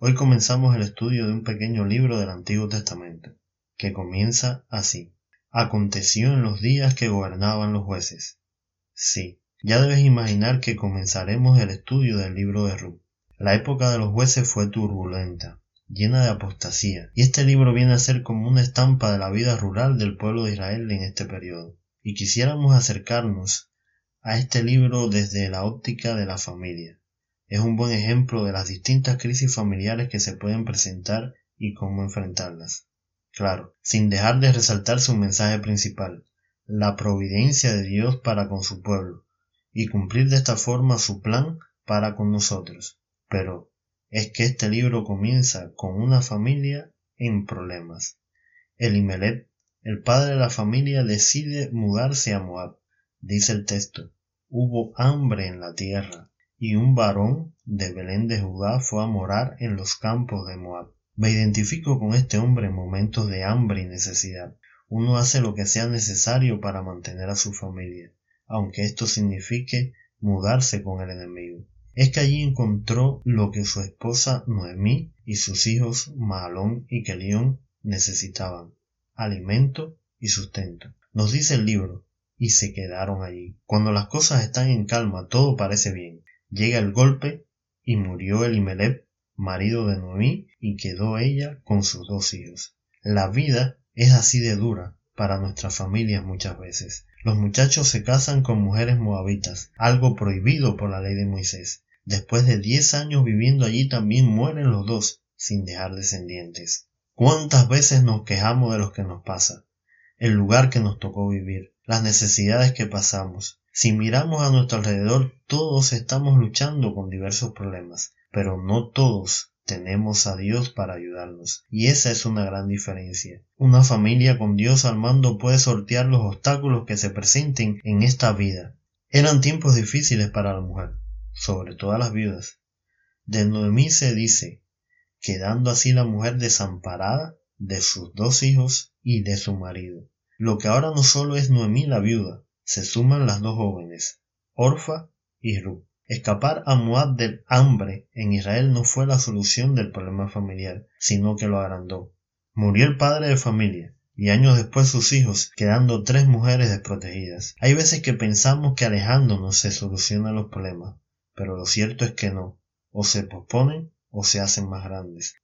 hoy comenzamos el estudio de un pequeño libro del Antiguo Testamento, que comienza así. Aconteció en los días que gobernaban los jueces. Sí, ya debes imaginar que comenzaremos el estudio del libro de Ruth. La época de los jueces fue turbulenta, llena de apostasía, y este libro viene a ser como una estampa de la vida rural del pueblo de Israel en este periodo. Y quisiéramos acercarnos a este libro desde la óptica de la familia. Es un buen ejemplo de las distintas crisis familiares que se pueden presentar y cómo enfrentarlas. Claro, sin dejar de resaltar su mensaje principal, la providencia de Dios para con su pueblo, y cumplir de esta forma su plan para con nosotros. Pero es que este libro comienza con una familia en problemas. Elimelech, el padre de la familia, decide mudarse a Moab. Dice el texto, hubo hambre en la tierra, y un varón de Belén de Judá fue a morar en los campos de Moab. Me identifico con este hombre en momentos de hambre y necesidad. Uno hace lo que sea necesario para mantener a su familia, aunque esto signifique mudarse con el enemigo es que allí encontró lo que su esposa Noemí y sus hijos Mahalón y Kelión necesitaban, alimento y sustento. Nos dice el libro, y se quedaron allí. Cuando las cosas están en calma, todo parece bien. Llega el golpe y murió Elimelech, marido de Noemí, y quedó ella con sus dos hijos. La vida es así de dura para nuestras familias muchas veces. Los muchachos se casan con mujeres moabitas, algo prohibido por la ley de Moisés. Después de diez años viviendo allí también mueren los dos, sin dejar descendientes. ¿Cuántas veces nos quejamos de lo que nos pasa? El lugar que nos tocó vivir, las necesidades que pasamos. Si miramos a nuestro alrededor, todos estamos luchando con diversos problemas, pero no todos tenemos a Dios para ayudarnos. Y esa es una gran diferencia. Una familia con Dios al mando puede sortear los obstáculos que se presenten en esta vida. Eran tiempos difíciles para la mujer, sobre todas las viudas. De Noemí se dice, quedando así la mujer desamparada de sus dos hijos y de su marido. Lo que ahora no solo es Noemí la viuda, se suman las dos jóvenes, Orfa y Ruth. Escapar a Moab del hambre en Israel no fue la solución del problema familiar, sino que lo agrandó. Murió el padre de familia, y años después sus hijos, quedando tres mujeres desprotegidas. Hay veces que pensamos que alejándonos se solucionan los problemas, pero lo cierto es que no, o se posponen o se hacen más grandes.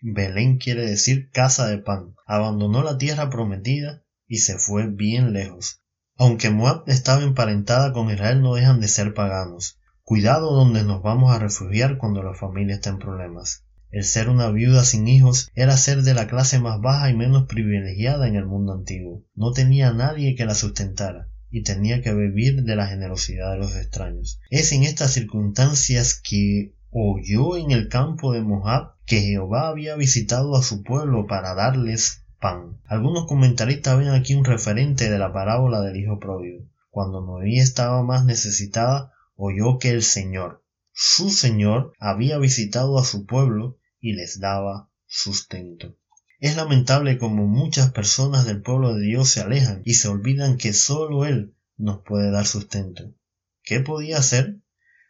Belén quiere decir casa de pan. Abandonó la tierra prometida y se fue bien lejos. Aunque Moab estaba emparentada con Israel, no dejan de ser paganos. Cuidado donde nos vamos a refugiar cuando la familia está en problemas. El ser una viuda sin hijos era ser de la clase más baja y menos privilegiada en el mundo antiguo. No tenía nadie que la sustentara y tenía que vivir de la generosidad de los extraños. Es en estas circunstancias que oyó en el campo de Moab que Jehová había visitado a su pueblo para darles pan. Algunos comentaristas ven aquí un referente de la parábola del hijo pródigo. Cuando Noé estaba más necesitada, oyó que el Señor, su Señor, había visitado a su pueblo y les daba sustento. Es lamentable como muchas personas del pueblo de Dios se alejan y se olvidan que sólo Él nos puede dar sustento. ¿Qué podía hacer?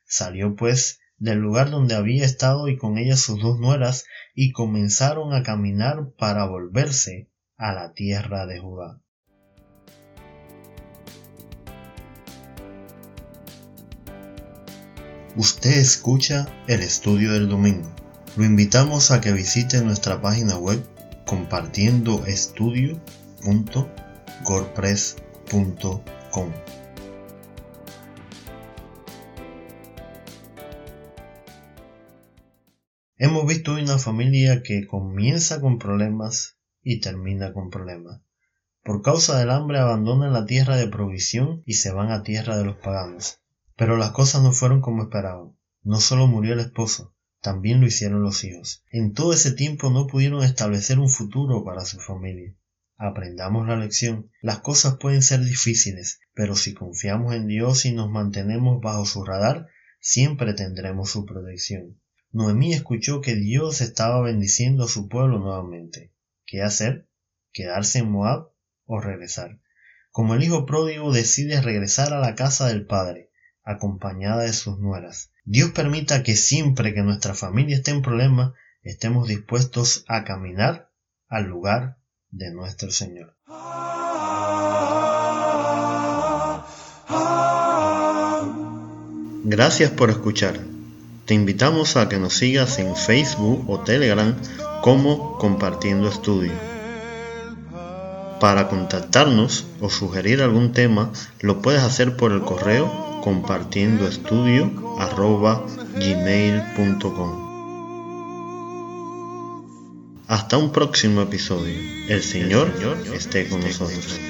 Salió pues del lugar donde había estado y con ella sus dos nueras y comenzaron a caminar para volverse a la tierra de Judá. Usted escucha el estudio del domingo. Lo invitamos a que visite nuestra página web compartiendo estudio.gorpress.com. Hemos visto una familia que comienza con problemas y termina con problemas. Por causa del hambre abandonan la tierra de provisión y se van a tierra de los paganos. Pero las cosas no fueron como esperaban. No solo murió el esposo, También lo hicieron los hijos. En todo ese tiempo no pudieron establecer un futuro para su familia. Aprendamos la lección. Las cosas pueden ser difíciles, pero si confiamos en Dios y nos mantenemos bajo su radar, siempre tendremos su protección. Noemí escuchó que Dios estaba bendiciendo a su pueblo nuevamente. ¿Qué hacer? ¿Quedarse en Moab o regresar? Como el hijo pródigo decide regresar a la casa del padre, acompañada de sus nueras. Dios permita que siempre que nuestra familia esté en problemas, estemos dispuestos a caminar al lugar de nuestro Señor. Gracias por escuchar. Te invitamos a que nos sigas en Facebook o Telegram como Compartiendo Estudio. Para contactarnos o sugerir algún tema, lo puedes hacer por el correo compartiendoestudio.gmail.com hasta un próximo episodio. El Señor esté con nosotros.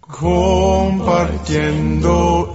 Compartiendo